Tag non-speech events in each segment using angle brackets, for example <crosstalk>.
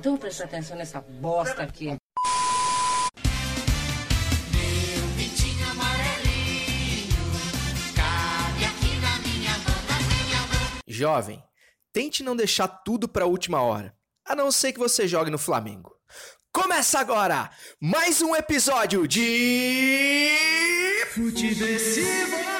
Então presta atenção nessa bosta aqui. Jovem, tente não deixar tudo para a última hora, a não ser que você jogue no Flamengo. Começa agora mais um episódio de Futebol.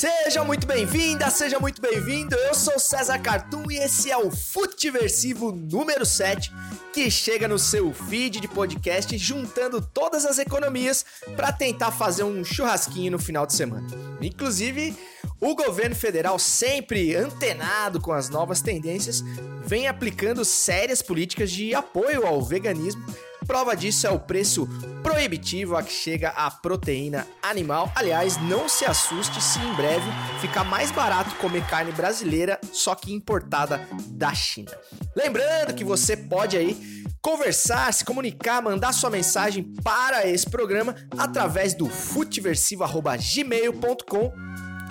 Seja muito bem-vinda, seja muito bem-vindo. Eu sou César Cartoon e esse é o Futiversivo número 7, que chega no seu feed de podcast juntando todas as economias para tentar fazer um churrasquinho no final de semana. Inclusive, o governo federal, sempre antenado com as novas tendências, vem aplicando sérias políticas de apoio ao veganismo Prova disso é o preço proibitivo a que chega a proteína animal. Aliás, não se assuste se em breve ficar mais barato comer carne brasileira, só que importada da China. Lembrando que você pode aí conversar, se comunicar, mandar sua mensagem para esse programa através do futeversivo@gmail.com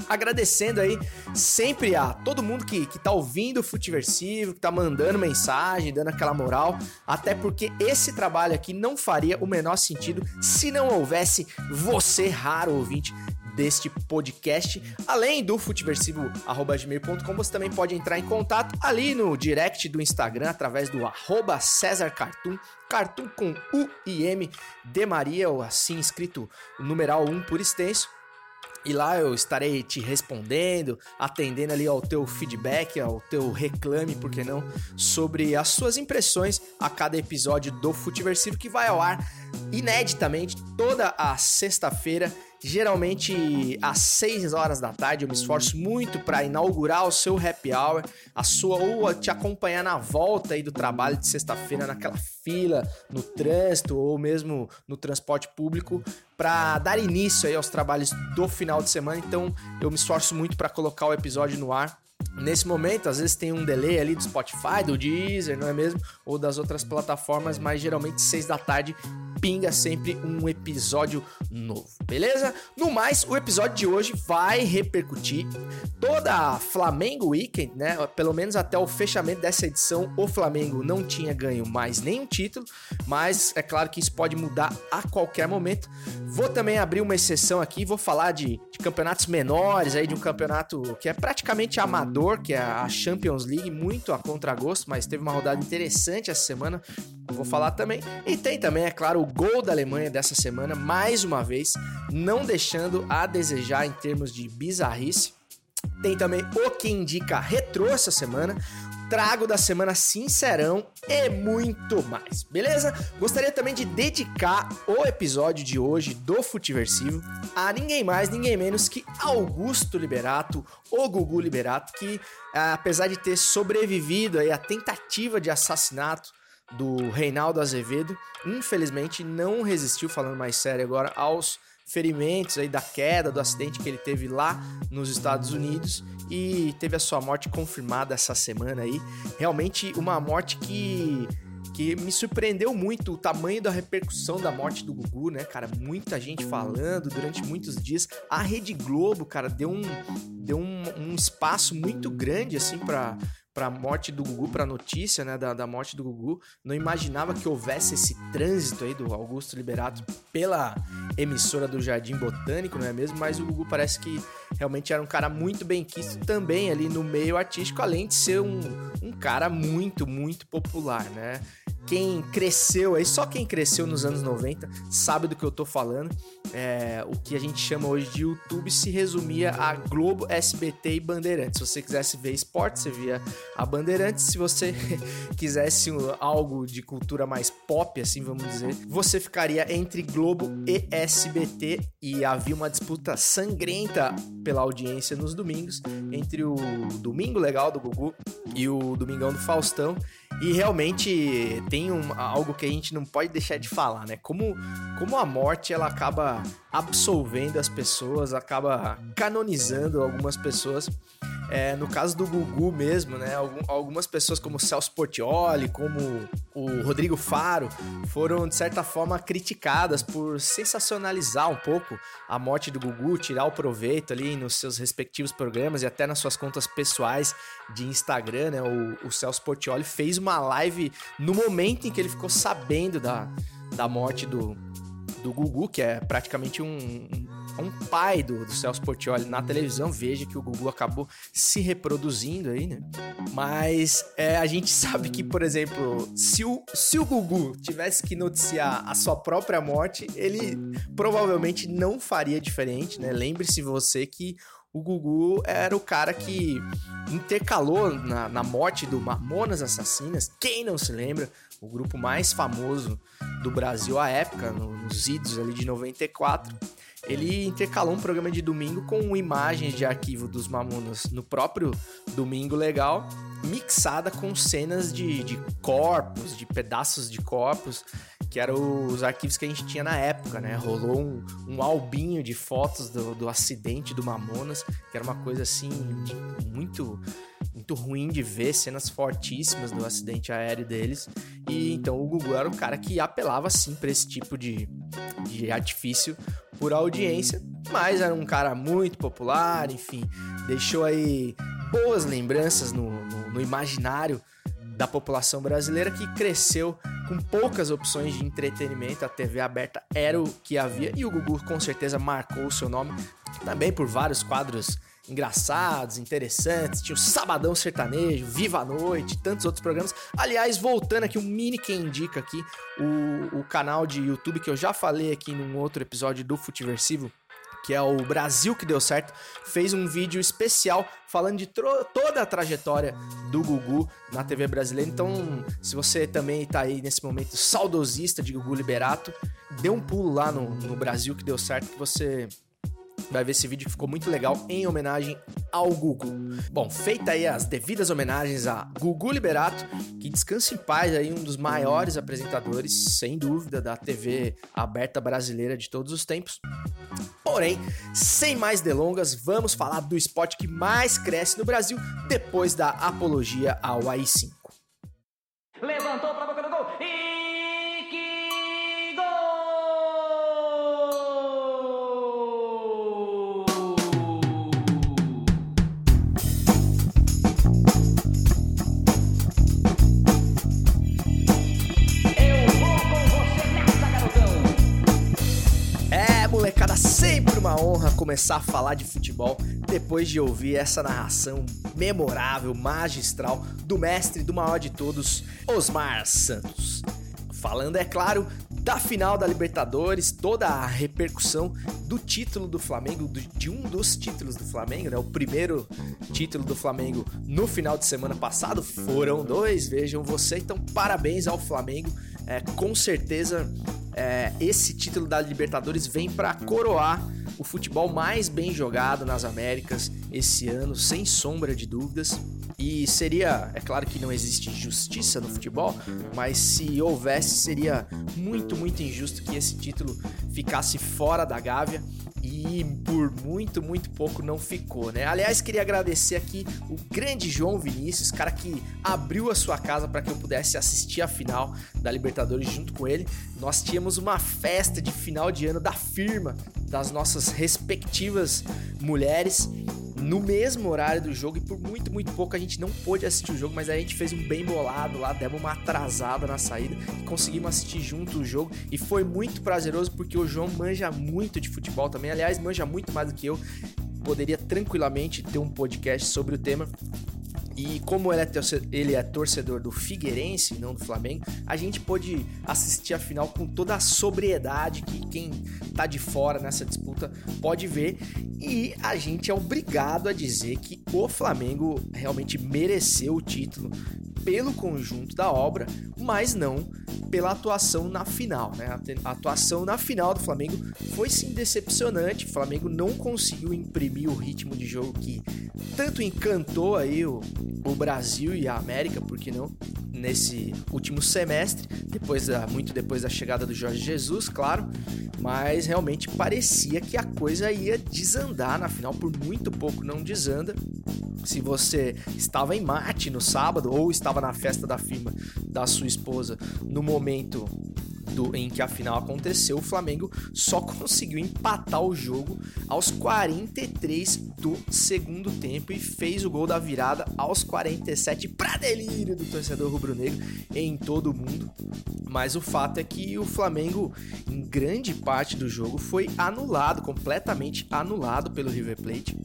agradecendo aí sempre a todo mundo que, que tá ouvindo o Futiversivo, que tá mandando mensagem, dando aquela moral, até porque esse trabalho aqui não faria o menor sentido se não houvesse você, raro ouvinte, deste podcast. Além do futeversivo.gmail.com, você também pode entrar em contato ali no direct do Instagram, através do arroba César Cartoon, Cartoon com U e M de Maria, ou assim escrito numeral 1 por extenso. E lá eu estarei te respondendo, atendendo ali ao teu feedback, ao teu reclame, por que não, sobre as suas impressões a cada episódio do Futiversivo que vai ao ar ineditamente toda a sexta-feira geralmente às 6 horas da tarde. Eu me esforço muito para inaugurar o seu happy hour, a sua ou te acompanhar na volta aí do trabalho de sexta-feira naquela fila, no trânsito ou mesmo no transporte público para dar início aí aos trabalhos do final de semana. Então, eu me esforço muito para colocar o episódio no ar Nesse momento, às vezes tem um delay ali do Spotify, do Deezer, não é mesmo? Ou das outras plataformas, mas geralmente seis da tarde pinga sempre um episódio novo, beleza? No mais, o episódio de hoje vai repercutir toda a Flamengo Weekend, né? Pelo menos até o fechamento dessa edição, o Flamengo não tinha ganho mais nenhum título, mas é claro que isso pode mudar a qualquer momento. Vou também abrir uma exceção aqui, vou falar de, de campeonatos menores, aí de um campeonato que é praticamente amador, que é a Champions League, muito a contragosto, mas teve uma rodada interessante essa semana vou falar também. E tem também, é claro, o gol da Alemanha dessa semana, mais uma vez, não deixando a desejar em termos de bizarrice. Tem também o que indica retrô essa semana, trago da semana Sincerão e muito mais, beleza? Gostaria também de dedicar o episódio de hoje do Futiversivo a ninguém mais, ninguém menos que Augusto Liberato, o Gugu Liberato, que apesar de ter sobrevivido aí à tentativa de assassinato do Reinaldo Azevedo. Infelizmente não resistiu, falando mais sério agora, aos ferimentos aí da queda, do acidente que ele teve lá nos Estados Unidos e teve a sua morte confirmada essa semana aí. Realmente uma morte que que me surpreendeu muito o tamanho da repercussão da morte do Gugu, né, cara? Muita gente falando durante muitos dias. A Rede Globo, cara, deu um, deu um, um espaço muito grande, assim, para para morte do Gugu, para notícia, né, da, da morte do Gugu, não imaginava que houvesse esse trânsito aí do Augusto Liberato pela emissora do Jardim Botânico, não é mesmo? Mas o Gugu parece que realmente era um cara muito bem quisto também ali no meio artístico, além de ser um, um cara muito, muito popular, né? Quem cresceu aí, só quem cresceu nos anos 90 sabe do que eu tô falando. É, o que a gente chama hoje de YouTube se resumia a Globo, SBT e Bandeirantes. Se você quisesse ver esporte, você via a Bandeirantes. Se você <laughs> quisesse algo de cultura mais pop, assim vamos dizer, você ficaria entre Globo e SBT. E havia uma disputa sangrenta pela audiência nos domingos entre o Domingo Legal do Gugu e o Domingão do Faustão. E realmente tem um, algo que a gente não pode deixar de falar, né? Como, como a morte ela acaba absolvendo as pessoas, acaba canonizando algumas pessoas. É, no caso do Gugu mesmo, né? Algumas pessoas como Celso Portioli, como o Rodrigo Faro, foram de certa forma criticadas por sensacionalizar um pouco a morte do Gugu, tirar o proveito ali nos seus respectivos programas e até nas suas contas pessoais de Instagram, né? O, o Celso Portioli fez uma live no momento em que ele ficou sabendo da, da morte do, do Gugu, que é praticamente um, um, pai do, do Celso Portioli na televisão. Veja que o Gugu acabou se reproduzindo aí, né? Mas é, a gente <laughs> sabe que, por exemplo, se o, se o Gugu tivesse que noticiar a sua própria morte, ele provavelmente não faria diferente, né? Lembre-se você que o Gugu era o cara que intercalou na, na morte do Mamonas Assassinas. Quem não se lembra? o grupo mais famoso do Brasil à época, nos idos ali de 94, ele intercalou um programa de domingo com imagens de arquivo dos Mamonas no próprio Domingo Legal, mixada com cenas de, de corpos, de pedaços de corpos, que eram os arquivos que a gente tinha na época, né? Rolou um, um albinho de fotos do, do acidente do Mamonas, que era uma coisa assim, muito muito ruim de ver, cenas fortíssimas do acidente aéreo deles. E então o Gugu era o cara que apelava sim para esse tipo de, de artifício por audiência, mas era um cara muito popular, enfim, deixou aí boas lembranças no, no, no imaginário da população brasileira que cresceu com poucas opções de entretenimento. A TV aberta era o que havia e o Gugu com certeza marcou o seu nome também por vários quadros engraçados, interessantes. Tinha o Sabadão Sertanejo, Viva a Noite, tantos outros programas. Aliás, voltando aqui, um mini quem indica aqui, o, o canal de YouTube que eu já falei aqui num outro episódio do Futiversivo, que é o Brasil que deu certo, fez um vídeo especial falando de toda a trajetória do Gugu na TV brasileira. Então, se você também está aí nesse momento saudosista de Gugu Liberato, dê um pulo lá no, no Brasil que deu certo, que você vai ver esse vídeo que ficou muito legal em homenagem ao Gugu. Bom, feita aí as devidas homenagens a Gugu Liberato, que descansa em paz aí um dos maiores apresentadores, sem dúvida, da TV aberta brasileira de todos os tempos. Porém, sem mais delongas, vamos falar do esporte que mais cresce no Brasil depois da apologia ao AI-5. Levantou começar a falar de futebol depois de ouvir essa narração memorável, magistral do mestre do maior de todos, Osmar Santos. Falando, é claro, da final da Libertadores, toda a repercussão do título do Flamengo, de um dos títulos do Flamengo, né? O primeiro título do Flamengo no final de semana passado foram dois, vejam você. Então, parabéns ao Flamengo. É, com certeza é, esse título da Libertadores vem para coroar o futebol mais bem jogado nas Américas esse ano, sem sombra de dúvidas. E seria, é claro que não existe justiça no futebol, mas se houvesse, seria muito, muito injusto que esse título ficasse fora da Gávea e por muito, muito pouco não ficou, né? Aliás, queria agradecer aqui o grande João Vinícius, cara que abriu a sua casa para que eu pudesse assistir a final da Libertadores junto com ele. Nós tínhamos uma festa de final de ano da firma das nossas respectivas mulheres no mesmo horário do jogo e por muito, muito pouco a gente não pôde assistir o jogo, mas a gente fez um bem bolado lá, demos uma atrasada na saída e conseguimos assistir junto o jogo. E foi muito prazeroso porque o João manja muito de futebol também, aliás, manja muito mais do que eu. Poderia tranquilamente ter um podcast sobre o tema, e como ele é, torcedor, ele é torcedor do Figueirense, não do Flamengo, a gente pôde assistir a final com toda a sobriedade que quem tá de fora nessa disputa pode ver. E a gente é obrigado a dizer que o Flamengo realmente mereceu o título pelo conjunto da obra, mas não pela atuação na final. Né? A atuação na final do Flamengo foi sim decepcionante. O Flamengo não conseguiu imprimir o ritmo de jogo que tanto encantou aí o, o Brasil e a América, por que não? Nesse último semestre, depois da, muito depois da chegada do Jorge Jesus, claro, mas realmente parecia que a coisa ia desandar na final, por muito pouco não desanda. se você estava em Marte no sábado ou estava na festa da firma da sua esposa no momento do, em que a final aconteceu, o Flamengo só <laughs> conseguiu empatar o jogo aos 43 do segundo tempo e fez o gol da virada aos 47 para delírio do torcedor rubro-negro em todo o mundo. Mas o fato é que o Flamengo, em grande parte do jogo, foi anulado, completamente anulado pelo River Plate.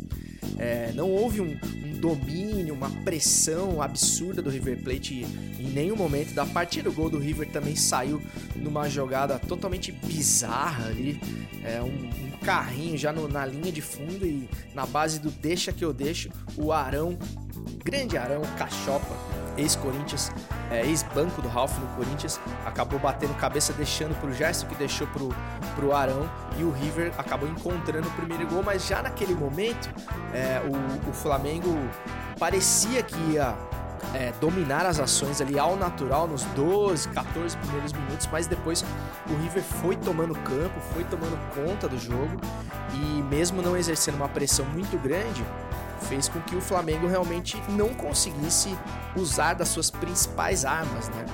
É, não houve um, um, domínio, uma pressão absurda do River Plate em nenhum momento. Da partida, o gol do River também saiu numa jogada totalmente bizarra ali. É, um, um carrinho já no, na linha de fundo e na base do deixa que eu deixo, o Arão, grande Arão, Cachopa, ex-Corinthians, é, ex-banco do Ralf no Corinthians, acabou batendo cabeça, deixando pro Gerson, que deixou pro, pro Arão, e o River acabou encontrando o primeiro gol, mas já naquele momento é, o, o Flamengo parecia que ia é, dominar as ações ali ao natural nos 12, 14 primeiros minutos, mas depois o River foi tomando campo, foi tomando conta do jogo e mesmo não exercendo uma pressão muito grande, fez com que o Flamengo realmente não conseguisse usar das suas principais armas, né?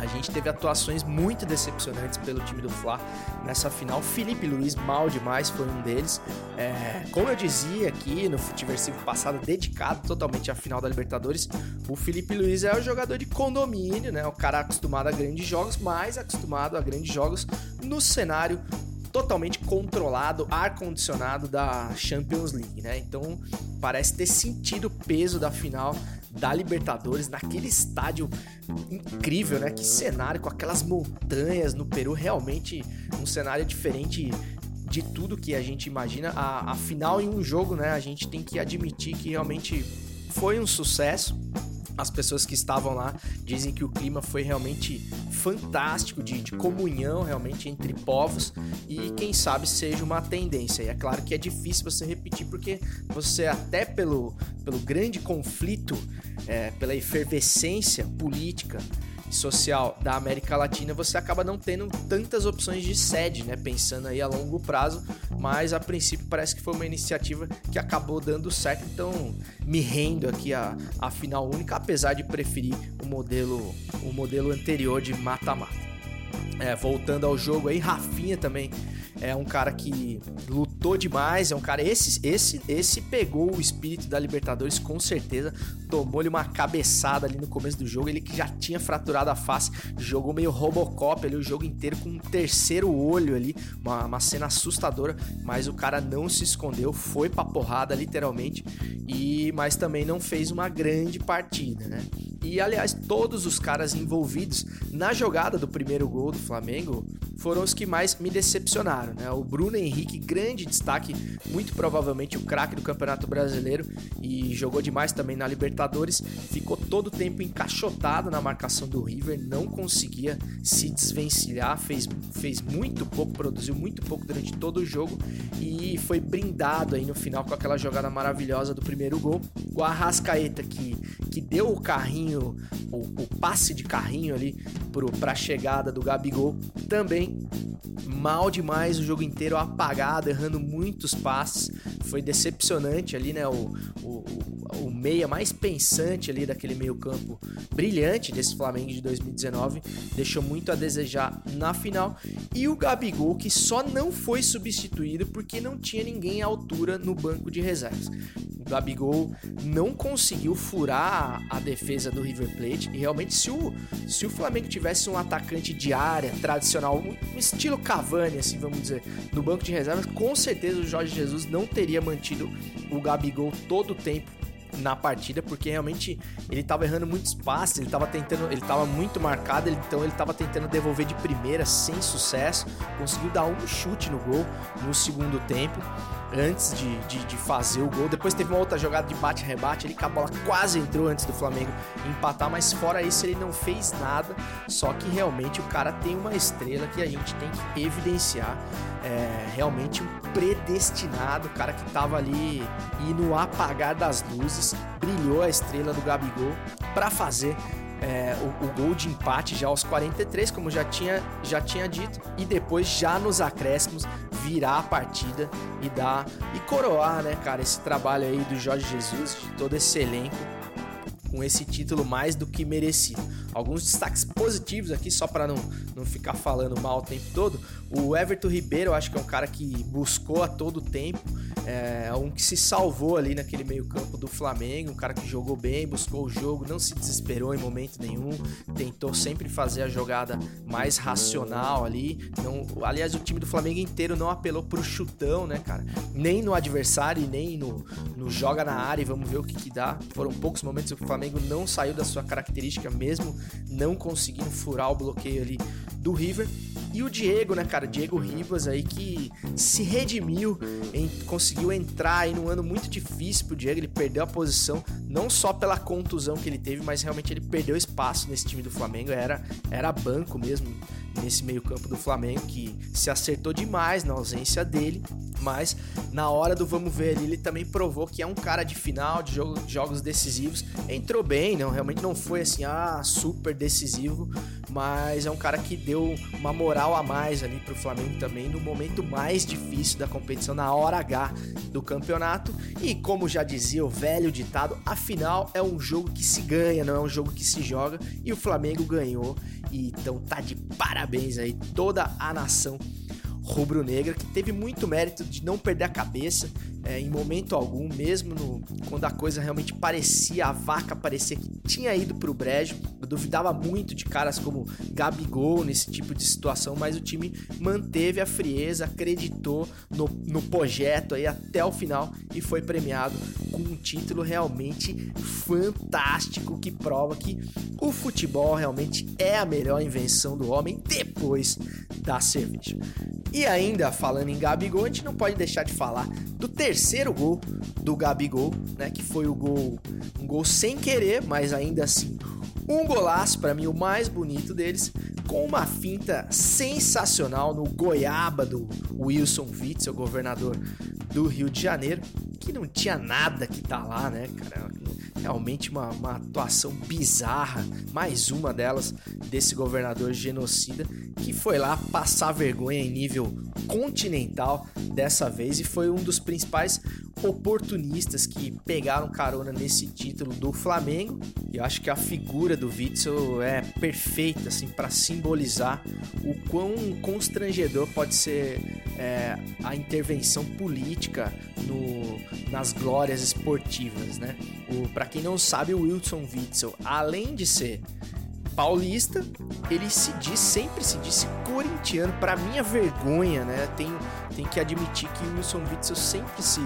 A gente teve atuações muito decepcionantes pelo time do Fla nessa final. Felipe Luiz, mal demais, foi um deles. É, como eu dizia aqui no Futiversivo passado, dedicado totalmente à final da Libertadores, o Felipe Luiz é o jogador de condomínio, né? O cara acostumado a grandes jogos, mais acostumado a grandes jogos no cenário totalmente controlado, ar-condicionado da Champions League, né? Então parece ter sentido o peso da final da Libertadores naquele estádio incrível, né? Que cenário com aquelas montanhas no Peru, realmente um cenário diferente de tudo que a gente imagina. A, a final em um jogo, né? A gente tem que admitir que realmente foi um sucesso as pessoas que estavam lá dizem que o clima foi realmente fantástico, de, de, comunhão realmente entre povos e quem sabe seja uma tendência. E é claro que é difícil você repetir porque você até pelo, pelo grande conflito, é, pela efervescência política social da América Latina, você acaba não tendo tantas opções de sede, né? Pensando aí a longo prazo, mas a princípio parece que foi uma iniciativa que acabou dando certo, então me rendo aqui a, a final única, apesar de preferir o modelo, o modelo anterior de mata-mata. É, voltando ao jogo aí, Rafinha também é um cara que lutou demais, é um cara esse esse esse pegou o espírito da Libertadores com certeza, tomou-lhe uma cabeçada ali no começo do jogo, ele que já tinha fraturado a face, jogou meio Robocop ali o jogo inteiro com um terceiro olho ali, uma, uma cena assustadora, mas o cara não se escondeu, foi pra porrada literalmente, e mas também não fez uma grande partida, né? E aliás, todos os caras envolvidos na jogada do primeiro gol do Flamengo foram os que mais me decepcionaram, né? O Bruno Henrique, grande destaque, muito provavelmente o craque do Campeonato Brasileiro e jogou demais também na Libertadores, ficou todo o tempo encaixotado na marcação do River, não conseguia se desvencilhar, fez, fez muito pouco, produziu muito pouco durante todo o jogo e foi brindado aí no final com aquela jogada maravilhosa do primeiro gol. O Arrascaeta que, que deu o carrinho, o, o passe de carrinho ali para a chegada do Gabigol, também mal demais o jogo inteiro, apagado, errando muitos passes. Foi decepcionante ali, né? O, o, o meia mais pensante ali daquele meio-campo brilhante desse Flamengo de 2019, deixou muito a desejar na final. E o Gabigol, que só não foi substituído porque não tinha ninguém à altura no banco de reservas. Gabigol não conseguiu furar a defesa do River Plate. E realmente, se o, se o Flamengo tivesse um atacante de área tradicional, um estilo Cavani, assim vamos dizer, no banco de reservas, com certeza o Jorge Jesus não teria mantido o Gabigol todo o tempo na partida, porque realmente ele estava errando muitos passes, ele estava tentando, ele estava muito marcado, então ele estava tentando devolver de primeira sem sucesso, conseguiu dar um chute no gol no segundo tempo antes de, de, de, fazer o gol. Depois teve uma outra jogada de bate-rebate, ele que a bola quase entrou antes do Flamengo empatar, mas fora isso ele não fez nada. Só que realmente o cara tem uma estrela que a gente tem que evidenciar. É realmente um predestinado, o cara que tava ali e no apagar das luzes, brilhou a estrela do Gabigol para fazer é, o, o, gol de empate já aos 43, como já tinha, já tinha dito, e depois já nos acréscimos virar a partida e dar e coroar, né, cara, esse trabalho aí do Jorge Jesus, de todo esse elenco com esse título mais do que merecido. Alguns destaques positivos aqui, só para não, não ficar falando mal o tempo todo. O Everton Ribeiro, eu acho que é um cara que buscou a todo tempo, é um que se salvou ali naquele meio-campo do Flamengo, um cara que jogou bem, buscou o jogo, não se desesperou em momento nenhum, tentou sempre fazer a jogada mais racional ali. Não, aliás, o time do Flamengo inteiro não apelou pro chutão, né, cara? Nem no adversário nem no, no joga na área e vamos ver o que, que dá. Foram poucos momentos que o Flamengo não saiu da sua característica, mesmo não conseguindo furar o bloqueio ali do River. E o Diego, né, cara? Diego Ribas aí que se redimiu, em, conseguiu entrar aí num ano muito difícil pro Diego. Ele perdeu a posição, não só pela contusão que ele teve, mas realmente ele perdeu espaço nesse time do Flamengo. Era, era banco mesmo nesse meio-campo do Flamengo, que se acertou demais na ausência dele, mas na hora do vamos ver ali, ele também provou que é um cara de final, de jogo, jogos decisivos. Entrou bem, não, realmente não foi assim, ah, super decisivo, mas é um cara que deu uma moral a mais ali pro Flamengo também no momento mais difícil da competição, na hora H do campeonato. E como já dizia o velho ditado, afinal é um jogo que se ganha, não é um jogo que se joga, e o Flamengo ganhou. Então tá de parabéns aí toda a nação rubro-negra, que teve muito mérito de não perder a cabeça é, em momento algum, mesmo no, quando a coisa realmente parecia, a vaca parecia que tinha ido pro brejo. Eu duvidava muito de caras como Gabigol nesse tipo de situação, mas o time manteve a frieza, acreditou no, no projeto aí até o final e foi premiado com um título realmente fantástico que prova que o futebol realmente é a melhor invenção do homem depois da cerveja. E ainda falando em Gabigol, a gente não pode deixar de falar do terceiro gol do Gabigol, né, que foi o gol, um gol sem querer, mas ainda assim um golaço para mim o mais bonito deles, com uma finta sensacional no goiaba do Wilson Witzel, governador do Rio de Janeiro, que não tinha nada que tá lá, né, cara? Realmente uma, uma atuação bizarra, mais uma delas desse governador genocida que foi lá passar vergonha em nível continental dessa vez e foi um dos principais oportunistas que pegaram carona nesse título do Flamengo. E eu acho que a figura do Witzel é perfeita assim para simbolizar o quão constrangedor pode ser é, a intervenção política no, nas glórias esportivas, né? Para quem não sabe, o Wilson Witzel, além de ser paulista, ele se diz, sempre se disse corintiano, para minha vergonha, né? Tenho, tenho que admitir que o Wilson Witzel sempre se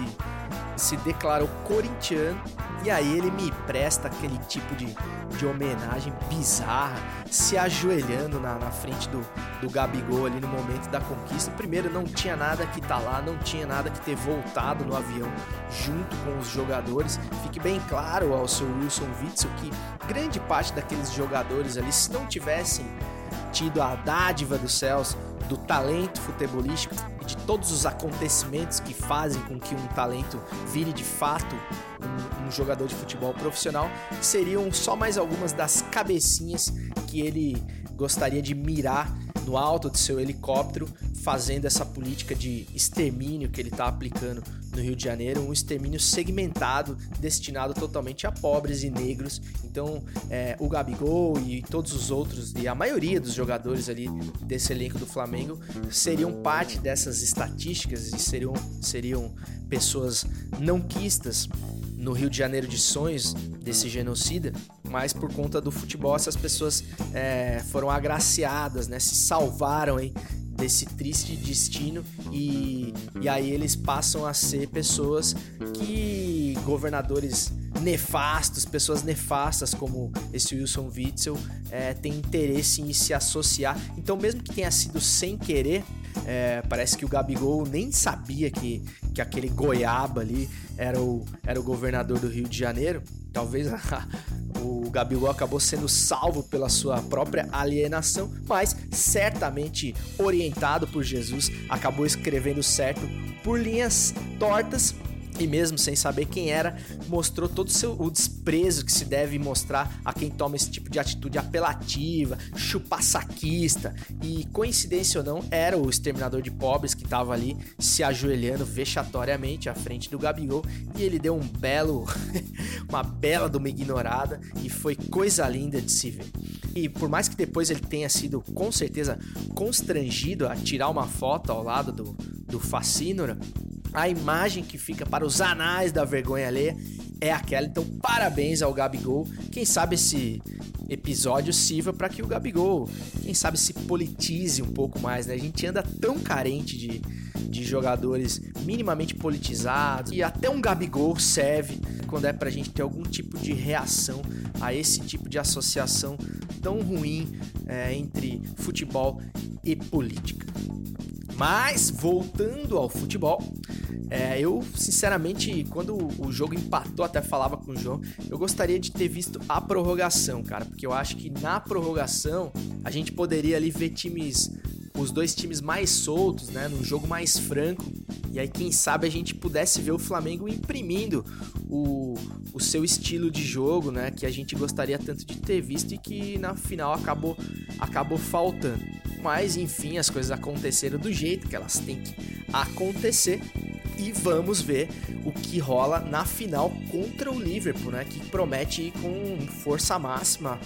se declarou corintiano e aí ele me presta aquele tipo de, de homenagem bizarra, se ajoelhando na, na frente do, do Gabigol ali no momento da conquista. Primeiro, não tinha nada que tá lá, não tinha nada que ter voltado no avião junto com os jogadores. Fique bem claro ao seu Wilson Witzel que grande parte daqueles jogadores ali, se não tivessem tido a dádiva dos céus do talento futebolístico e de todos os acontecimentos que fazem com que um talento vire de fato um, um, jogador de futebol profissional, seriam só mais algumas das cabecinhas que ele gostaria de mirar no alto de seu helicóptero, fazendo essa política de extermínio que ele está aplicando no Rio de Janeiro, um extermínio segmentado, destinado totalmente a pobres e negros. Então, é, o Gabigol e todos os outros, e a maioria dos jogadores ali desse elenco do Flamengo, seriam parte dessas estatísticas e seriam, seriam pessoas não quistas no Rio de Janeiro de sonhos desse genocida, mas por conta do futebol essas pessoas é, foram agraciadas, né? Se salvaram hein, desse triste destino e, e aí eles passam a ser pessoas que governadores nefastos, pessoas nefastas como esse Wilson Witzel é, tem interesse em se associar. Então, mesmo que tenha sido sem querer, é, parece que o Gabigol nem sabia que, que aquele goiaba ali era o, era o governador do Rio de Janeiro. Talvez <laughs> o Gabigol acabou sendo salvo pela sua própria alienação, mas certamente orientado por Jesus, acabou escrevendo certo por linhas tortas e mesmo sem saber quem era, mostrou todo o, seu, o desprezo que se deve mostrar a quem toma esse tipo de atitude apelativa, chupa-saquista. E coincidência ou não, era o exterminador de pobres que estava ali se ajoelhando vexatoriamente à frente do Gabigol e ele deu um belo, <laughs> uma bela de uma ignorada e foi coisa linda de se ver. E por mais que depois ele tenha sido com certeza constrangido a tirar uma foto ao lado do, do Facínora, a imagem que fica para os anais da vergonha alheia é aquela. Então, parabéns ao Gabigol. Quem sabe esse episódio sirva para que o Gabigol, quem sabe, se politize um pouco mais, né? A gente anda tão carente de, de jogadores minimamente politizados e até um Gabigol serve quando é pra gente ter algum tipo de reação a esse tipo de associação tão ruim é, entre futebol e política. Mas voltando ao futebol, é, eu sinceramente, quando o jogo empatou, até falava com o João, eu gostaria de ter visto a prorrogação, cara, porque eu acho que na prorrogação a gente poderia ali ver times, os dois times mais soltos, né, num jogo mais franco. E aí, quem sabe a gente pudesse ver o Flamengo imprimindo o, o seu estilo de jogo, né? Que a gente gostaria tanto de ter visto e que na final acabou, acabou faltando. Mas enfim, as coisas aconteceram do jeito que elas têm que acontecer. E vamos ver o que rola na final contra o Liverpool, né? Que promete ir com força máxima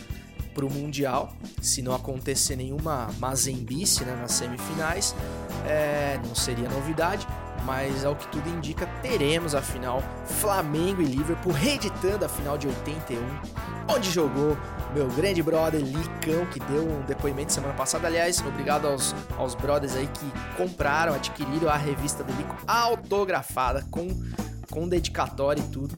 para o Mundial, se não acontecer nenhuma mazembice né, nas semifinais, é, não seria novidade mas ao que tudo indica, teremos a final Flamengo e Liverpool reeditando a final de 81, onde jogou meu grande brother Licão, que deu um depoimento semana passada. Aliás, obrigado aos, aos brothers aí que compraram, adquiriram a revista do Lico autografada com, com dedicatória e tudo.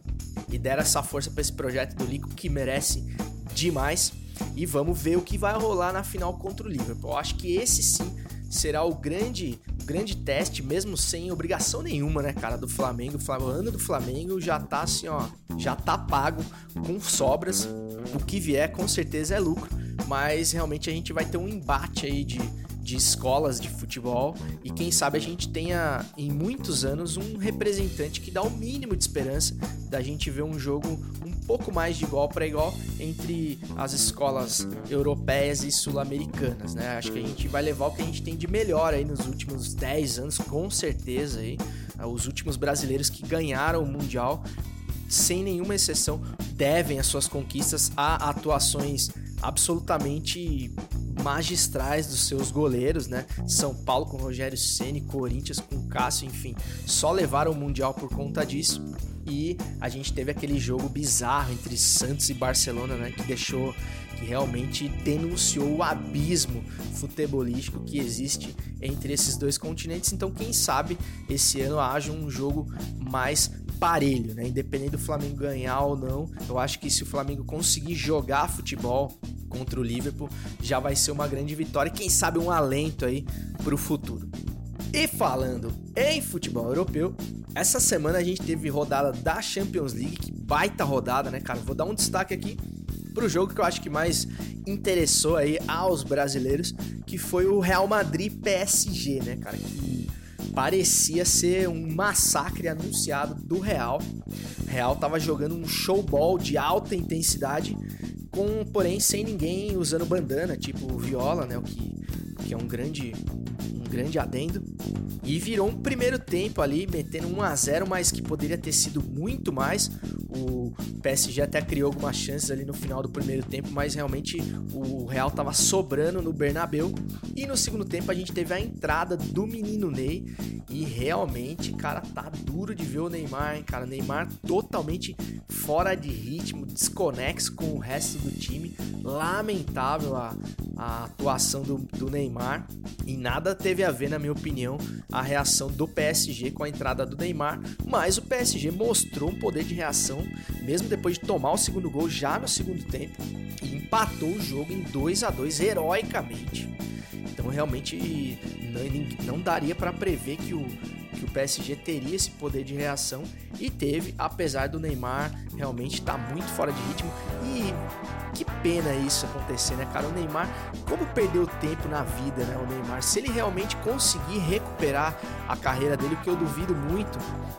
E deram essa força para esse projeto do Lico que merece demais. E vamos ver o que vai rolar na final contra o Liverpool. Eu acho que esse sim será o grande grande teste, mesmo sem obrigação nenhuma, né, cara, do Flamengo. O ano do Flamengo já tá assim, ó, já tá pago com sobras. O que vier com certeza é lucro, mas realmente a gente vai ter um embate aí de, de escolas de futebol e quem sabe a gente tenha em muitos anos um representante que dá o mínimo de esperança da gente ver um jogo um pouco mais de igual para igual entre as escolas europeias e sul-americanas, né? Acho que a gente vai levar o que a gente tem de melhor aí nos últimos 10 anos, com certeza aí. Os últimos brasileiros que ganharam o Mundial, sem nenhuma exceção, devem as suas conquistas a atuações absolutamente magistrais dos seus goleiros, né? São Paulo com Rogério Ceni, Corinthians com Cássio, enfim, só levaram o mundial por conta disso. E a gente teve aquele jogo bizarro entre Santos e Barcelona, né, que deixou que realmente denunciou o abismo futebolístico que existe entre esses dois continentes. Então, quem sabe esse ano haja um jogo mais parelho, né? Independente do Flamengo ganhar ou não, eu acho que se o Flamengo conseguir jogar futebol contra o Liverpool, já vai ser uma grande vitória e quem sabe um alento aí para o futuro. E falando em futebol europeu, essa semana a gente teve rodada da Champions League, que baita rodada, né, cara? Vou dar um destaque aqui pro jogo que eu acho que mais interessou aí aos brasileiros, que foi o Real Madrid PSG, né, cara? Que parecia ser um massacre anunciado do Real. O Real tava jogando um showball de alta intensidade, com porém sem ninguém usando bandana, tipo viola, né, o que, que é um grande grande adendo. E virou um primeiro tempo ali, metendo 1 a 0 mas que poderia ter sido muito mais. O PSG até criou algumas chances ali no final do primeiro tempo, mas realmente o Real tava sobrando no Bernabeu. E no segundo tempo a gente teve a entrada do menino Ney e realmente, cara, tá duro de ver o Neymar, hein, cara. Neymar totalmente fora de ritmo, desconexo com o resto do time. Lamentável a, a atuação do, do Neymar e nada teve a ver, na minha opinião, a reação do PSG com a entrada do Neymar, mas o PSG mostrou um poder de reação mesmo depois de tomar o segundo gol já no segundo tempo e empatou o jogo em 2 a 2 heroicamente. Então realmente não, daria para prever que o, que o PSG teria esse poder de reação e teve, apesar do Neymar realmente estar tá muito fora de ritmo. E pena isso acontecer, né, cara? O Neymar, como perdeu tempo na vida, né? O Neymar, se ele realmente conseguir recuperar a carreira dele, que eu duvido muito,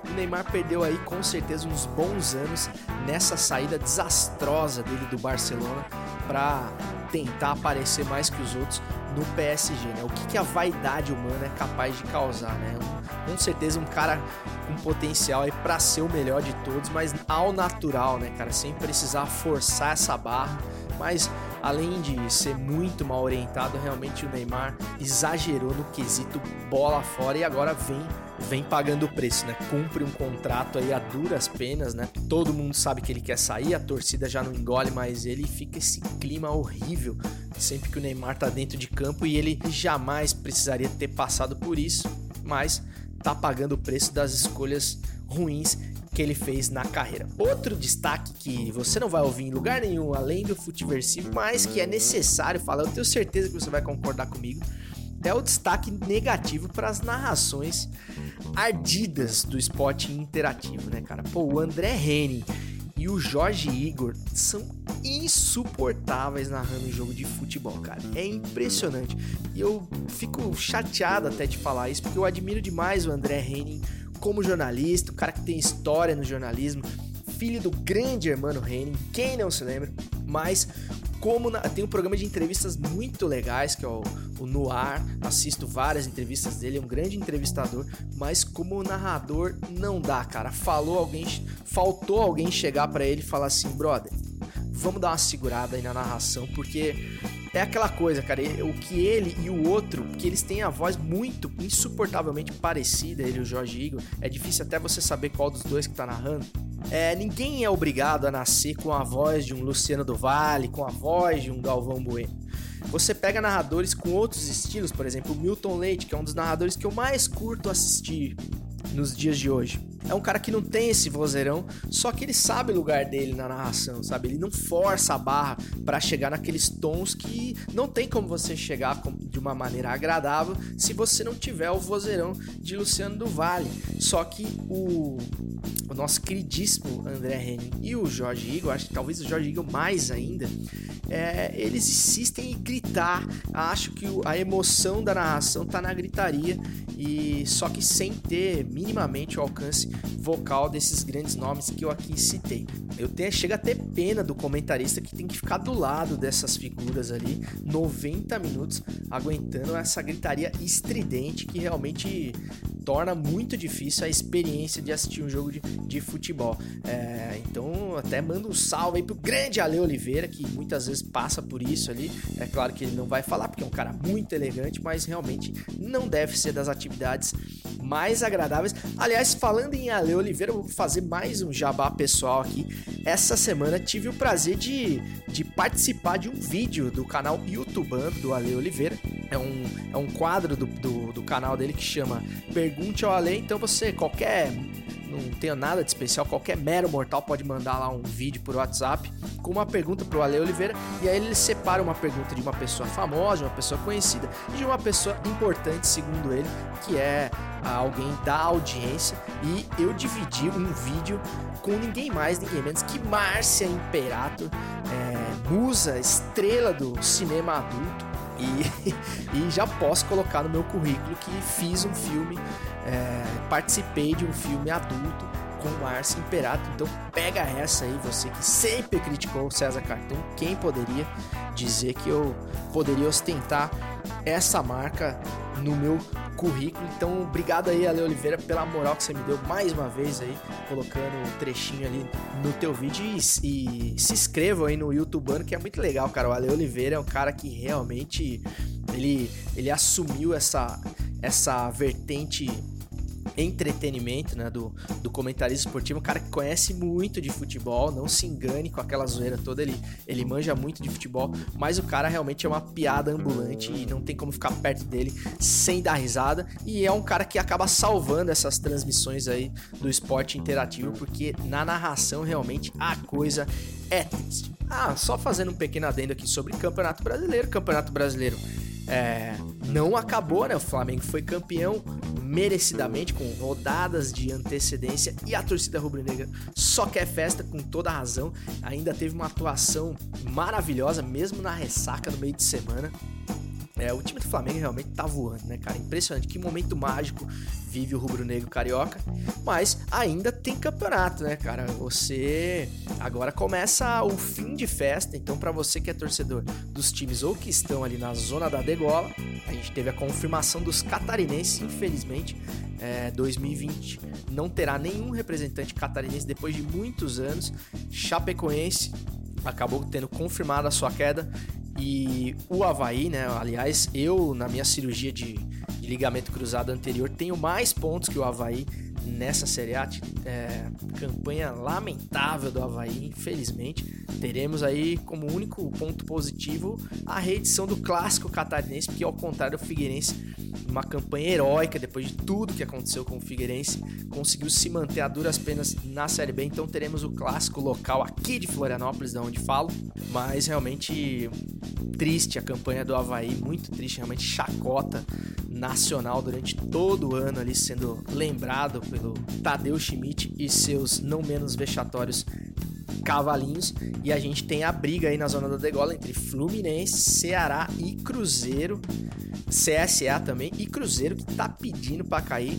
o Neymar perdeu aí com certeza uns bons anos nessa saída desastrosa dele do Barcelona para tentar aparecer mais que os outros no PSG, né? O que, que a vaidade humana é capaz de causar, né? Um, com certeza um cara com potencial aí para ser o melhor de todos, mas ao natural, né, cara? Sem precisar forçar essa barra. Mas além de ser muito mal orientado, realmente o Neymar exagerou no quesito bola fora e agora vem vem pagando o preço, né? Cumpre um contrato aí a duras penas, né? Todo mundo sabe que ele quer sair, a torcida já não engole mais ele e fica esse clima horrível sempre que o Neymar tá dentro de campo e ele jamais precisaria ter passado por isso, mas tá pagando o preço das escolhas ruins que ele fez na carreira. Outro destaque que você não vai ouvir em lugar nenhum além do Futiversivo, mas que é necessário falar, eu tenho certeza que você vai concordar comigo, é o destaque negativo para as narrações ardidas do esporte interativo, né, cara? Pô, o André Rene e o Jorge Igor são insuportáveis narrando um jogo de futebol, cara. É impressionante. E eu fico chateado até de falar isso, porque eu admiro demais o André Henning como jornalista, o cara que tem história no jornalismo, filho do grande Hermano Henning, quem não se lembra, mas como na, tem um programa de entrevistas muito legais, que é o, o Noir, assisto várias entrevistas dele, é um grande entrevistador, mas como narrador não dá, cara. Falou alguém, faltou alguém chegar para ele e falar assim, brother, vamos dar uma segurada aí na narração, porque é aquela coisa, cara, o que ele e o outro, que eles têm a voz muito insuportavelmente parecida, ele e o Jorge Igor, é difícil até você saber qual dos dois que tá narrando. É, ninguém é obrigado a nascer com a voz de um Luciano do Vale, com a voz de um Galvão Bueno. Você pega narradores com outros estilos, por exemplo, o Milton Leite, que é um dos narradores que eu mais curto assistir nos dias de hoje. É um cara que não tem esse vozeirão, só que ele sabe o lugar dele na narração, sabe? Ele não força a barra para chegar naqueles tons que não tem como você chegar de uma maneira agradável se você não tiver o vozeirão de Luciano do Vale. Só que o, o nosso queridíssimo André Henning e o Jorge Igor, acho que talvez o Jorge Igor mais ainda, é, eles insistem em gritar. Acho que a emoção da narração tá na gritaria e só que sem ter minimamente o alcance vocal desses grandes nomes que eu aqui citei. Eu tenho, chega a ter pena do comentarista que tem que ficar do lado dessas figuras ali 90 minutos aguentando essa gritaria estridente que realmente torna muito difícil a experiência de assistir um jogo de, de futebol. É, então, até mando um salve aí pro grande Ale Oliveira, que muitas vezes passa por isso ali. É claro que ele não vai falar, porque é um cara muito elegante, mas realmente não deve ser das atividades mais agradáveis. Aliás, falando em Ale Oliveira, vou fazer mais um jabá pessoal aqui. Essa semana tive o prazer de, de participar de um vídeo do canal YouTube do Ale Oliveira. É um, é um quadro do, do, do canal dele que chama Pergunte ao Ale. Então você, qualquer não tenho nada de especial, qualquer mero mortal pode mandar lá um vídeo por WhatsApp com uma pergunta pro Ale Oliveira e aí ele separa uma pergunta de uma pessoa famosa, de uma pessoa conhecida e de uma pessoa importante, segundo ele, que é alguém da audiência e eu dividi um vídeo com ninguém mais, ninguém menos que Márcia Imperato, é, musa, estrela do cinema adulto e, <laughs> e já posso colocar no meu currículo que fiz um filme, é, participei de um filme adulto com Márcio Imperato. Então pega essa aí, você que sempre criticou o César Cartão, quem poderia dizer que eu poderia ostentar essa marca no meu currículo. Então, obrigado aí, Ale Oliveira, pela moral que você me deu mais uma vez aí, colocando um trechinho ali no teu vídeo. E, e se inscrevam aí no YouTube, que é muito legal, cara. O Ale Oliveira é um cara que realmente ele, ele assumiu essa, essa vertente entretenimento, né, do, do comentarista esportivo, um cara que conhece muito de futebol, não se engane com aquela zoeira toda, ele, ele manja muito de futebol, mas o cara realmente é uma piada ambulante e não tem como ficar perto dele sem dar risada, e é um cara que acaba salvando essas transmissões aí do esporte interativo, porque na narração realmente a coisa é triste. Ah, só fazendo um pequeno adendo aqui sobre Campeonato Brasileiro, Campeonato Brasileiro é, não acabou, né? O Flamengo foi campeão merecidamente, com rodadas de antecedência, e a torcida rubro-negra só quer festa com toda a razão. Ainda teve uma atuação maravilhosa, mesmo na ressaca no meio de semana. É, o time do Flamengo realmente tá voando, né, cara? Impressionante. Que momento mágico vive o rubro-negro carioca. Mas ainda tem campeonato, né, cara? Você agora começa o fim de festa. Então, para você que é torcedor dos times ou que estão ali na zona da degola, a gente teve a confirmação dos catarinenses, infelizmente. É, 2020 não terá nenhum representante catarinense depois de muitos anos. Chapecoense acabou tendo confirmada a sua queda e o Havaí, né? Aliás, eu, na minha cirurgia de, de ligamento cruzado anterior, tenho mais pontos que o Havaí nessa Série A. É, campanha lamentável do Havaí, infelizmente. Teremos aí como único ponto positivo a reedição do clássico catarinense, porque ao contrário do Figueirense, uma campanha heróica depois de tudo que aconteceu com o Figueirense, conseguiu se manter a duras penas na Série B. Então teremos o clássico local aqui de Florianópolis, da onde falo, mas realmente triste a campanha do Havaí, muito triste, realmente chacota nacional durante todo o ano ali sendo lembrado pelo Tadeu Schmidt e seus não menos vexatórios cavalinhos. E a gente tem a briga aí na zona da degola entre Fluminense, Ceará e Cruzeiro. CSA também e Cruzeiro que tá pedindo para cair.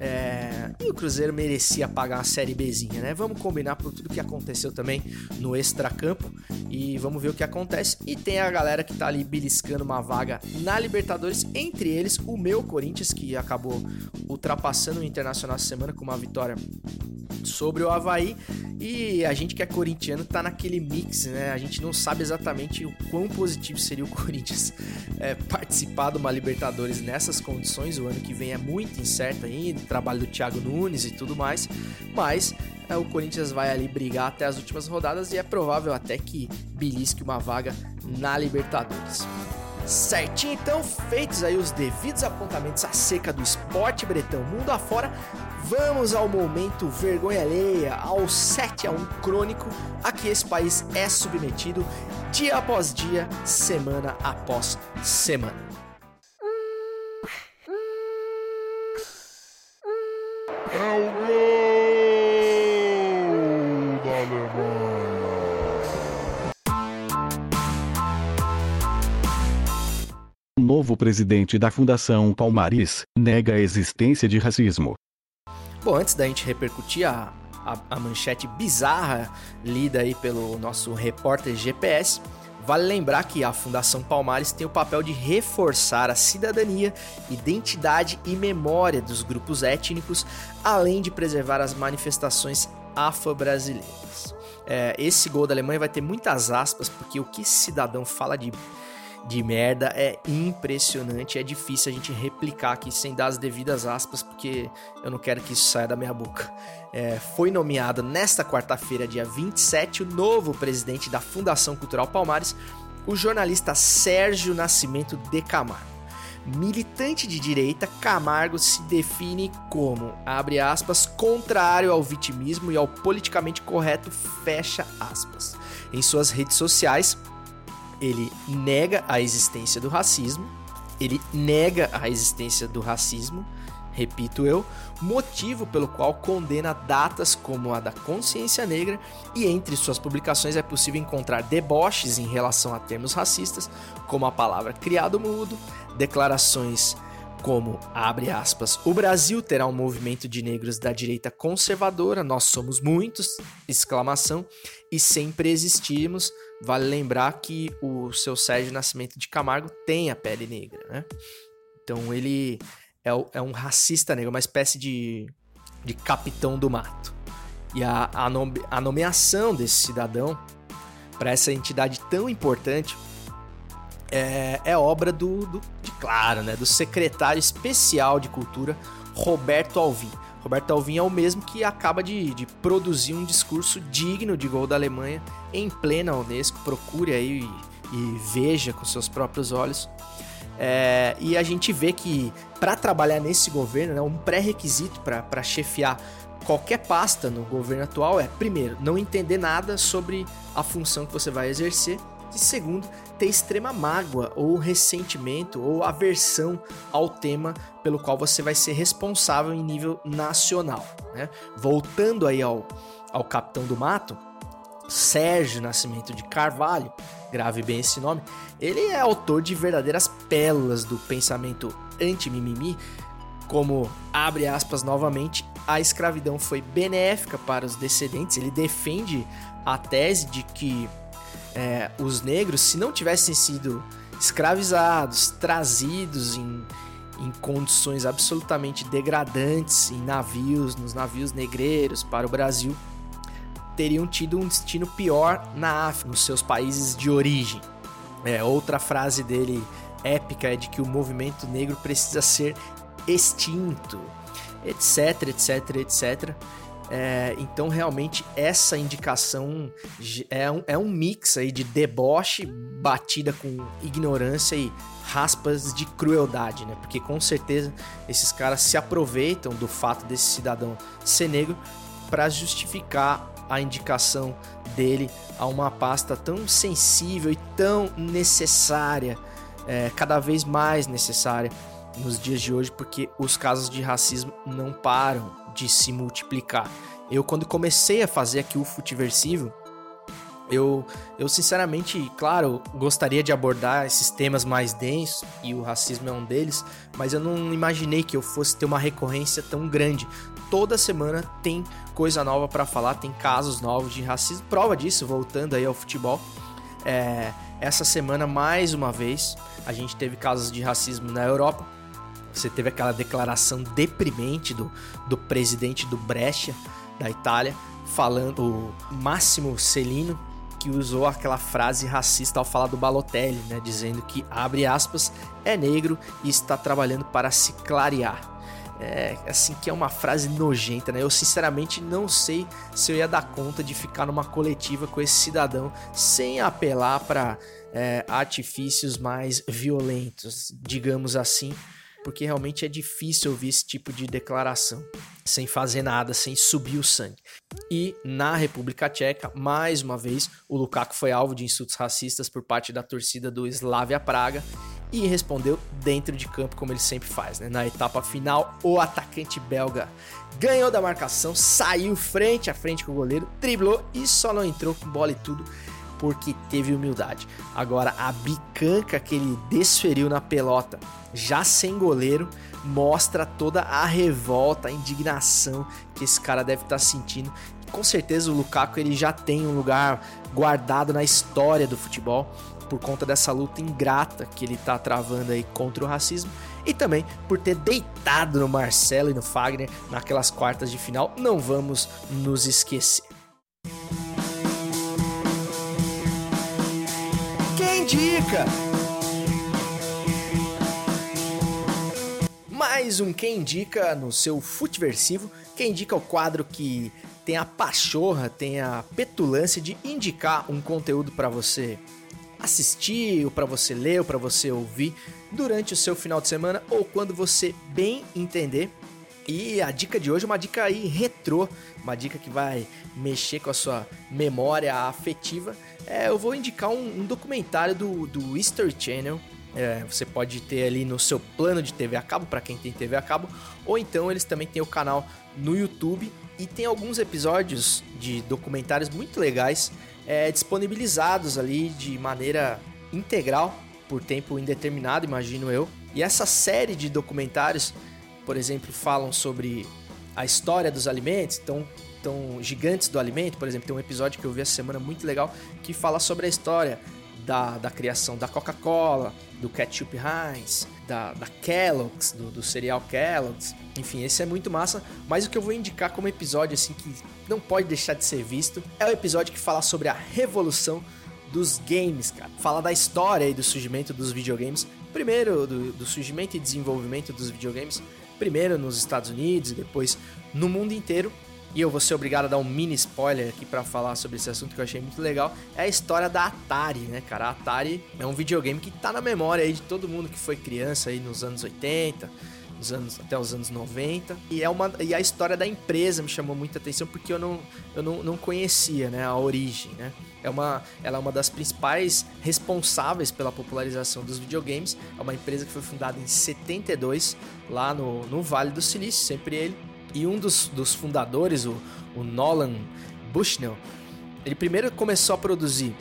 É... E o Cruzeiro merecia pagar uma série Bzinha, né? Vamos combinar por tudo que aconteceu também no extracampo e vamos ver o que acontece. E tem a galera que tá ali beliscando uma vaga na Libertadores, entre eles o meu Corinthians, que acabou ultrapassando o Internacional essa semana com uma vitória sobre o Havaí. E a gente que é corintiano tá naquele mix, né? A gente não sabe exatamente o quão positivo seria o <laughs> Corinthians é, participar de uma Libertadores nessas condições. O ano que vem é muito incerto ainda, trabalho do Thiago Nunes e tudo mais. Mas é, o Corinthians vai ali brigar até as últimas rodadas e é provável até que belisque uma vaga na Libertadores. Certinho, então, feitos aí os devidos apontamentos acerca do esporte bretão mundo afora, vamos ao momento vergonha alheia, ao 7 a 1 crônico a que esse país é submetido dia após dia, semana após semana. É o gol da Alemanha. O novo presidente da Fundação Palmares nega a existência de racismo. Bom, antes da gente repercutir a, a, a manchete bizarra lida aí pelo nosso repórter GPS, vale lembrar que a Fundação Palmares tem o papel de reforçar a cidadania, identidade e memória dos grupos étnicos, além de preservar as manifestações afro-brasileiras. É, esse gol da Alemanha vai ter muitas aspas, porque o que esse cidadão fala de de merda é impressionante. É difícil a gente replicar aqui sem dar as devidas aspas, porque eu não quero que isso saia da minha boca. É, foi nomeado nesta quarta-feira, dia 27, o novo presidente da Fundação Cultural Palmares, o jornalista Sérgio Nascimento de Camargo. Militante de direita, Camargo se define como, abre aspas, contrário ao vitimismo e ao politicamente correto, fecha aspas. Em suas redes sociais, ele nega a existência do racismo, ele nega a existência do racismo, repito eu, motivo pelo qual condena datas como a da consciência negra e entre suas publicações é possível encontrar deboches em relação a termos racistas, como a palavra criado mudo, declarações como, abre aspas, o Brasil terá um movimento de negros da direita conservadora, nós somos muitos, exclamação, e sempre existimos. Vale lembrar que o seu Sérgio Nascimento de Camargo tem a pele negra, né? Então ele é, é um racista negro, uma espécie de, de capitão do mato. E a, a, nome, a nomeação desse cidadão para essa entidade tão importante é, é obra do, do, de, claro, né, do secretário especial de cultura Roberto Alvim. Roberto Alvim é o mesmo que acaba de, de, produzir um discurso digno de gol da Alemanha em plena Unesco. Procure aí e, e veja com seus próprios olhos. É, e a gente vê que para trabalhar nesse governo, né, um pré-requisito para chefiar qualquer pasta no governo atual é, primeiro, não entender nada sobre a função que você vai exercer E segundo, ter extrema mágoa ou ressentimento ou aversão ao tema pelo qual você vai ser responsável em nível nacional. Né? Voltando aí ao, ao Capitão do Mato, Sérgio Nascimento de Carvalho, grave bem esse nome, ele é autor de verdadeiras pérolas do pensamento anti-mimimi, como, abre aspas novamente, a escravidão foi benéfica para os descendentes. Ele defende a tese de que é, os negros, se não tivessem sido escravizados, trazidos em, em condições absolutamente degradantes em navios, nos navios negreiros para o Brasil, teriam tido um destino pior na África, nos seus países de origem. É, outra frase dele épica é de que o movimento negro precisa ser extinto, etc, etc, etc. É, então, realmente, essa indicação é um, é um mix aí de deboche batida com ignorância e raspas de crueldade, né? Porque com certeza esses caras se aproveitam do fato desse cidadão ser negro para justificar a indicação dele a uma pasta tão sensível e tão necessária, é, cada vez mais necessária nos dias de hoje, porque os casos de racismo não param de se multiplicar. Eu, quando comecei a fazer aqui o Futiversivo, eu, eu sinceramente, claro, gostaria de abordar esses temas mais densos, e o racismo é um deles, mas eu não imaginei que eu fosse ter uma recorrência tão grande. Toda semana tem coisa nova para falar, tem casos novos de racismo. Prova disso, voltando aí ao futebol. É, essa semana, mais uma vez, a gente teve casos de racismo na Europa. Você teve aquela declaração deprimente do, do presidente do Brescia, da Itália, falando o Máximo Celino, que usou aquela frase racista ao falar do Balotelli, né, dizendo que, abre aspas, é negro e está trabalhando para se clarear. É, assim que é uma frase nojenta, né? Eu sinceramente não sei se eu ia dar conta de ficar numa coletiva com esse cidadão sem apelar para é, artifícios mais violentos, digamos assim, porque realmente é difícil ouvir esse tipo de declaração sem fazer nada, sem subir o sangue. E na República Tcheca, mais uma vez, o Lukaku foi alvo de insultos racistas por parte da torcida do Slavia Praga e respondeu dentro de campo como ele sempre faz, né? Na etapa final, o atacante belga ganhou da marcação, saiu frente a frente com o goleiro, driblou e só não entrou com bola e tudo porque teve humildade. Agora, a bicanca que ele desferiu na pelota, já sem goleiro, mostra toda a revolta, a indignação que esse cara deve estar tá sentindo. Com certeza o Lukaku ele já tem um lugar guardado na história do futebol por conta dessa luta ingrata que ele está travando aí contra o racismo e também por ter deitado no Marcelo e no Fagner naquelas quartas de final. Não vamos nos esquecer. Indica. Mais um Quem Indica no seu Futiversivo. Quem indica o quadro que tem a pachorra, tem a petulância de indicar um conteúdo para você assistir, ou para você ler, ou para você ouvir durante o seu final de semana ou quando você bem entender. E a dica de hoje é uma dica aí retrô, uma dica que vai mexer com a sua memória afetiva é, eu vou indicar um, um documentário do, do History Channel. É, você pode ter ali no seu plano de TV a cabo, para quem tem TV a cabo, ou então eles também têm o canal no YouTube e tem alguns episódios de documentários muito legais é, disponibilizados ali de maneira integral por tempo indeterminado, imagino eu. E essa série de documentários, por exemplo, falam sobre a história dos alimentos, então tão gigantes do alimento. Por exemplo, tem um episódio que eu vi essa semana muito legal que fala sobre a história da, da criação da Coca-Cola, do ketchup Heinz, da, da Kellogg's, do, do cereal Kellogg's. Enfim, esse é muito massa. Mas o que eu vou indicar como episódio assim que não pode deixar de ser visto é o episódio que fala sobre a revolução dos games, cara. Fala da história e do surgimento dos videogames. Primeiro, do, do surgimento e desenvolvimento dos videogames. Primeiro nos Estados Unidos e depois no mundo inteiro. E eu vou ser obrigado a dar um mini spoiler aqui para falar sobre esse assunto que eu achei muito legal. É a história da Atari, né, cara? A Atari é um videogame que tá na memória aí de todo mundo que foi criança aí nos anos 80, nos anos, até os anos 90. E, é uma, e a história da empresa me chamou muita atenção porque eu não, eu não, não conhecia, né, a origem, né? é uma, ela é uma das principais responsáveis pela popularização dos videogames. É uma empresa que foi fundada em 72, lá no, no Vale do Silício, sempre ele. E um dos, dos fundadores, o, o Nolan Bushnell, ele primeiro começou a produzir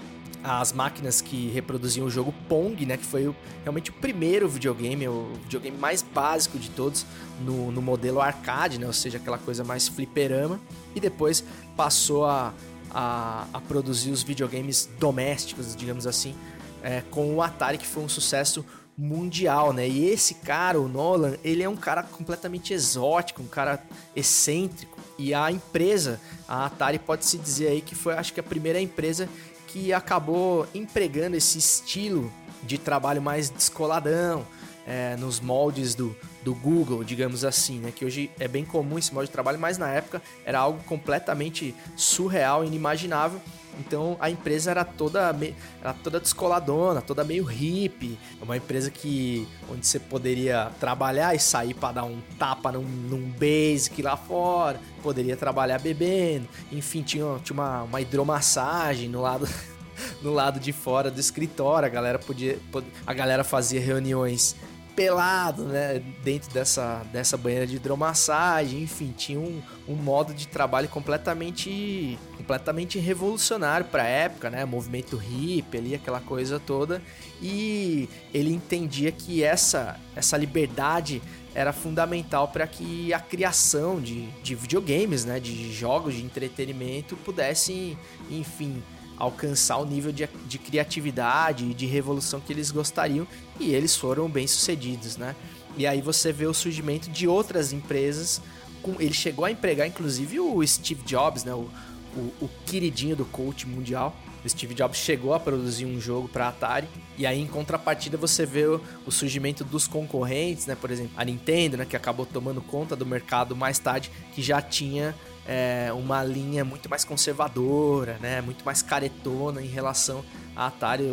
as máquinas que reproduziam o jogo Pong, né? Que foi o, realmente o primeiro videogame, o videogame mais básico de todos no, no modelo arcade, né? Ou seja, aquela coisa mais fliperama. E depois passou a, a, a produzir os videogames domésticos, digamos assim, é, com o Atari, que foi um sucesso mundial, né? E esse cara, o Nolan, ele é um cara completamente exótico, um cara excêntrico. E a empresa, a Atari, pode se dizer aí que foi, acho que a primeira empresa que acabou empregando esse estilo de trabalho mais descoladão, é, nos moldes do, do Google, digamos assim, né? Que hoje é bem comum esse molde de trabalho, mas na época era algo completamente surreal, inimaginável. Então a empresa era toda, era toda descoladona, toda meio hippie. Uma empresa que onde você poderia trabalhar e sair para dar um tapa num, num basic lá fora, poderia trabalhar bebendo, enfim, tinha, tinha uma, uma hidromassagem no lado <laughs> no lado de fora do escritório. A galera podia, a galera fazia reuniões pelado, né, dentro dessa, dessa banheira de hidromassagem, enfim, tinha um, um modo de trabalho completamente completamente revolucionário para a época, né, movimento hippie ali, aquela coisa toda, e ele entendia que essa essa liberdade era fundamental para que a criação de, de videogames, né, de jogos de entretenimento pudesse, enfim, alcançar o nível de, de criatividade e de revolução que eles gostariam e eles foram bem sucedidos, né? E aí você vê o surgimento de outras empresas. Com, ele chegou a empregar inclusive o Steve Jobs, né? O, o, o queridinho do coach mundial. O Steve Jobs chegou a produzir um jogo para Atari e aí em contrapartida você vê o, o, surgimento dos concorrentes, né? Por exemplo, a Nintendo, né? Que acabou tomando conta do mercado mais tarde, que já tinha é, uma linha muito mais conservadora, né? Muito mais caretona em relação à Atari.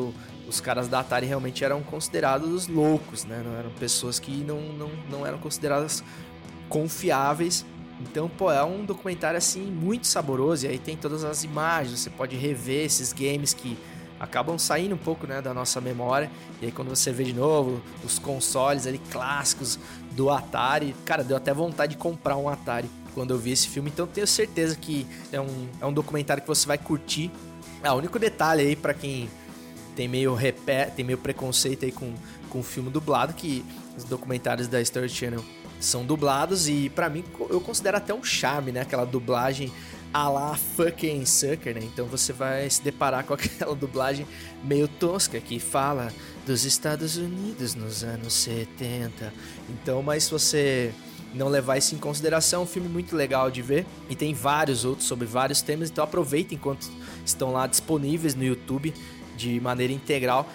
Os caras da Atari realmente eram considerados loucos, né? Não eram pessoas que não, não, não eram consideradas confiáveis. Então, pô, é um documentário assim muito saboroso. E aí tem todas as imagens, você pode rever esses games que acabam saindo um pouco né, da nossa memória. E aí quando você vê de novo os consoles ali clássicos do Atari, cara, deu até vontade de comprar um Atari quando eu vi esse filme, então tenho certeza que é um, é um documentário que você vai curtir. Ah, o único detalhe aí para quem tem meio repé, tem meio preconceito aí com, com filme dublado, que os documentários da Story Channel são dublados e para mim eu considero até um charme, né? Aquela dublagem a la fucking sucker, né? Então você vai se deparar com <laughs> aquela dublagem meio tosca que fala dos Estados Unidos nos anos 70. Então, mas se você não levar isso em consideração. É um filme muito legal de ver e tem vários outros sobre vários temas, então aproveita enquanto estão lá disponíveis no YouTube de maneira integral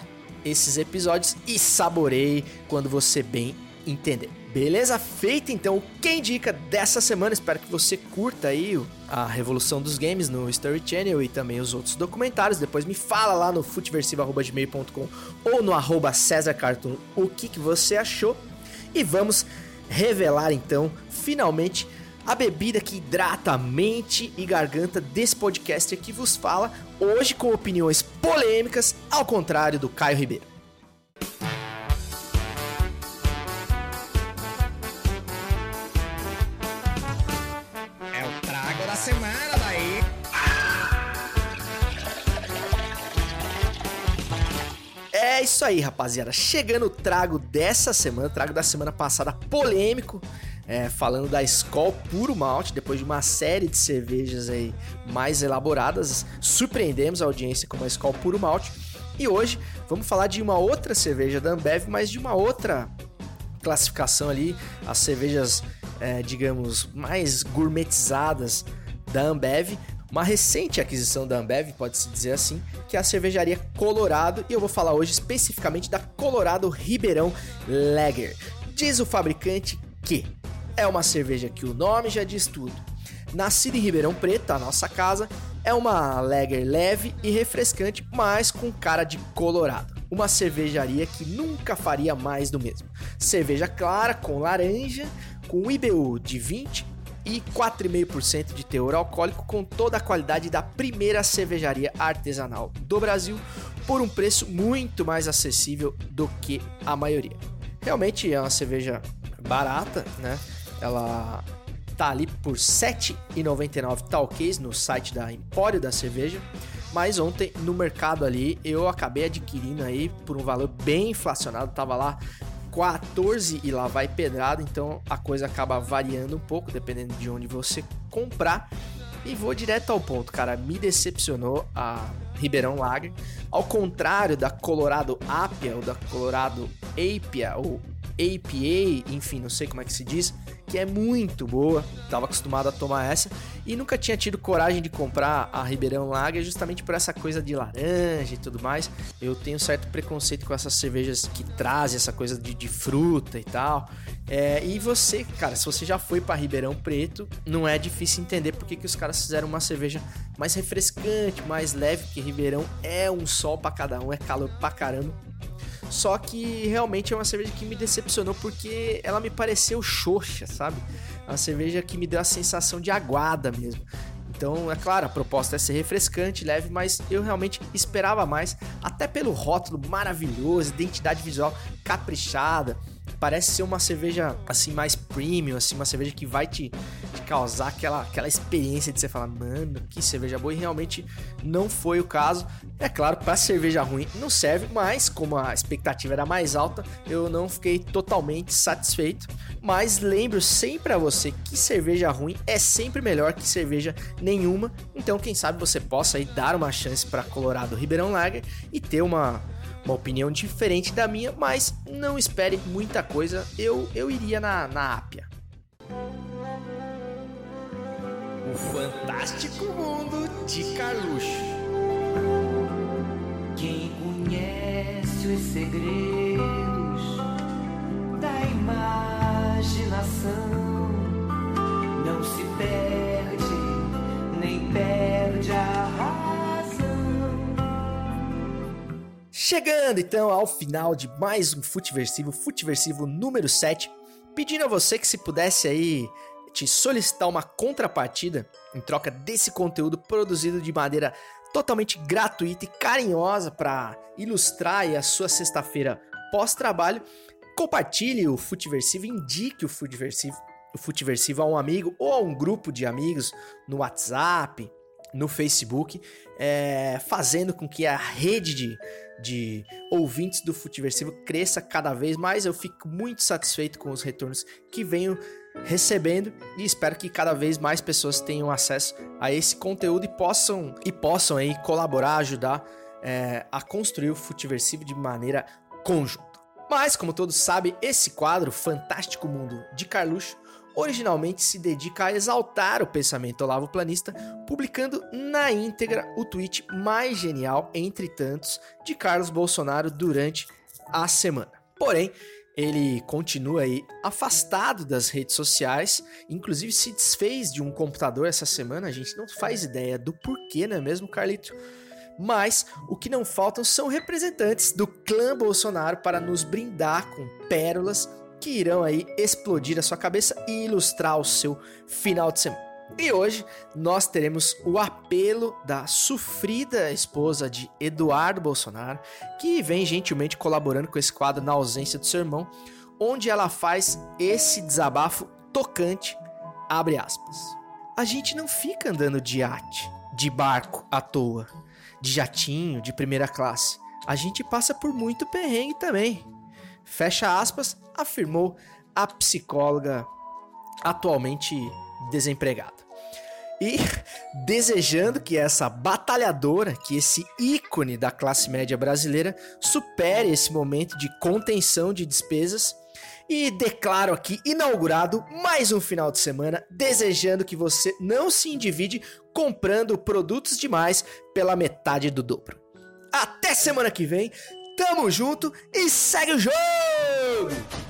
esses episódios e saboreie quando você bem entender. Beleza? Feito então o Quem Indica dessa semana. Espero que você curta aí a revolução dos games no Story Channel e também os outros documentários. Depois me fala lá no futeversivo.gmail.com ou no arroba César Cartoon o que, que você achou. E vamos revelar então, finalmente, a bebida que hidrata a mente e garganta desse podcast que vos fala, hoje com opiniões polêmicas, ao contrário do Caio Ribeiro. Aí, rapaziada. Chegando o trago dessa semana, trago da semana passada polêmico, é, falando da Skol Puro Malte, depois de uma série de cervejas aí mais elaboradas, surpreendemos a audiência com a Skol Puro Malte. E hoje vamos falar de uma outra cerveja da Ambev, mas de uma outra classificação ali, as cervejas, é, digamos, mais gourmetizadas da Ambev, uma recente aquisição da Ambev, pode-se dizer assim, que é a cervejaria Colorado, e eu vou falar hoje especificamente da Colorado Ribeirão Lager. Diz o fabricante que é uma cerveja que o nome já diz tudo. Nascida em Ribeirão Preto, a nossa casa, é uma lager leve e refrescante, mas com cara de colorado. Uma cervejaria que nunca faria mais do mesmo. Cerveja clara com laranja, com IBU de 20 e 4,5% de teor alcoólico com toda a qualidade da primeira cervejaria artesanal do Brasil por um preço muito mais acessível do que a maioria. Realmente é uma cerveja barata, né? Ela tá ali por R$ 7,99 talquês no site da Empório da Cerveja. Mas ontem no mercado ali eu acabei adquirindo aí por um valor bem inflacionado, tava lá 14 e lá vai pedrada, então a coisa acaba variando um pouco dependendo de onde você comprar. E vou direto ao ponto, cara, me decepcionou a Ribeirão Lager, ao contrário da Colorado Apia ou da Colorado Apia ou APA, enfim, não sei como é que se diz, que é muito boa. Tava acostumado a tomar essa e nunca tinha tido coragem de comprar a Ribeirão Lager justamente por essa coisa de laranja e tudo mais. Eu tenho certo preconceito com essas cervejas que trazem essa coisa de, de fruta e tal. É, e você, cara, se você já foi para Ribeirão Preto, não é difícil entender porque que os caras fizeram uma cerveja mais refrescante, mais leve, porque Ribeirão é um sol para cada um, é calor pra caramba. Só que realmente é uma cerveja que me decepcionou porque ela me pareceu xoxa, sabe? É uma cerveja que me deu a sensação de aguada mesmo. Então, é claro, a proposta é ser refrescante, leve, mas eu realmente esperava mais, até pelo rótulo maravilhoso, identidade visual caprichada. Parece ser uma cerveja assim mais premium, assim, uma cerveja que vai te, te causar aquela, aquela experiência de você falar, mano, que cerveja boa, e realmente não foi o caso. É claro, para cerveja ruim não serve, mas como a expectativa era mais alta, eu não fiquei totalmente satisfeito. Mas lembro sempre a você que cerveja ruim é sempre melhor que cerveja nenhuma. Então, quem sabe você possa aí dar uma chance para Colorado Ribeirão Lager e ter uma uma opinião diferente da minha, mas não espere muita coisa, eu, eu iria na, na Ápia. O Fantástico Mundo de Carluxo. Quem conhece os segredos da imaginação não se perde, nem perde Chegando então ao final de mais um Futiversivo, Futiversivo número 7, pedindo a você que se pudesse aí te solicitar uma contrapartida em troca desse conteúdo produzido de maneira totalmente gratuita e carinhosa para ilustrar a sua sexta-feira pós-trabalho, compartilhe o Futiversivo, indique o Futiversivo, o Futiversivo a um amigo ou a um grupo de amigos no WhatsApp, no Facebook, é, fazendo com que a rede de, de ouvintes do Futiversivo cresça cada vez mais. Eu fico muito satisfeito com os retornos que venho recebendo e espero que cada vez mais pessoas tenham acesso a esse conteúdo e possam e possam aí colaborar, ajudar é, a construir o Futiversivo de maneira conjunta. Mas, como todos sabem, esse quadro Fantástico Mundo de Carluxo originalmente se dedica a exaltar o pensamento Olavo Planista, publicando na íntegra o tweet mais genial entre tantos de Carlos Bolsonaro durante a semana. Porém, ele continua aí afastado das redes sociais, inclusive se desfez de um computador essa semana, a gente não faz ideia do porquê, não é mesmo, Carlito? Mas o que não faltam são representantes do clã Bolsonaro para nos brindar com pérolas que irão aí explodir a sua cabeça e ilustrar o seu final de semana. E hoje nós teremos o apelo da sofrida esposa de Eduardo Bolsonaro, que vem gentilmente colaborando com esse quadro na ausência do seu irmão, onde ela faz esse desabafo tocante, abre aspas. A gente não fica andando de iate, de barco à toa, de jatinho, de primeira classe. A gente passa por muito perrengue também. Fecha aspas, afirmou a psicóloga atualmente desempregada. E <laughs> desejando que essa batalhadora, que esse ícone da classe média brasileira supere esse momento de contenção de despesas. E declaro aqui inaugurado mais um final de semana, desejando que você não se endivide comprando produtos demais pela metade do dobro. Até semana que vem, tamo junto e segue o jogo!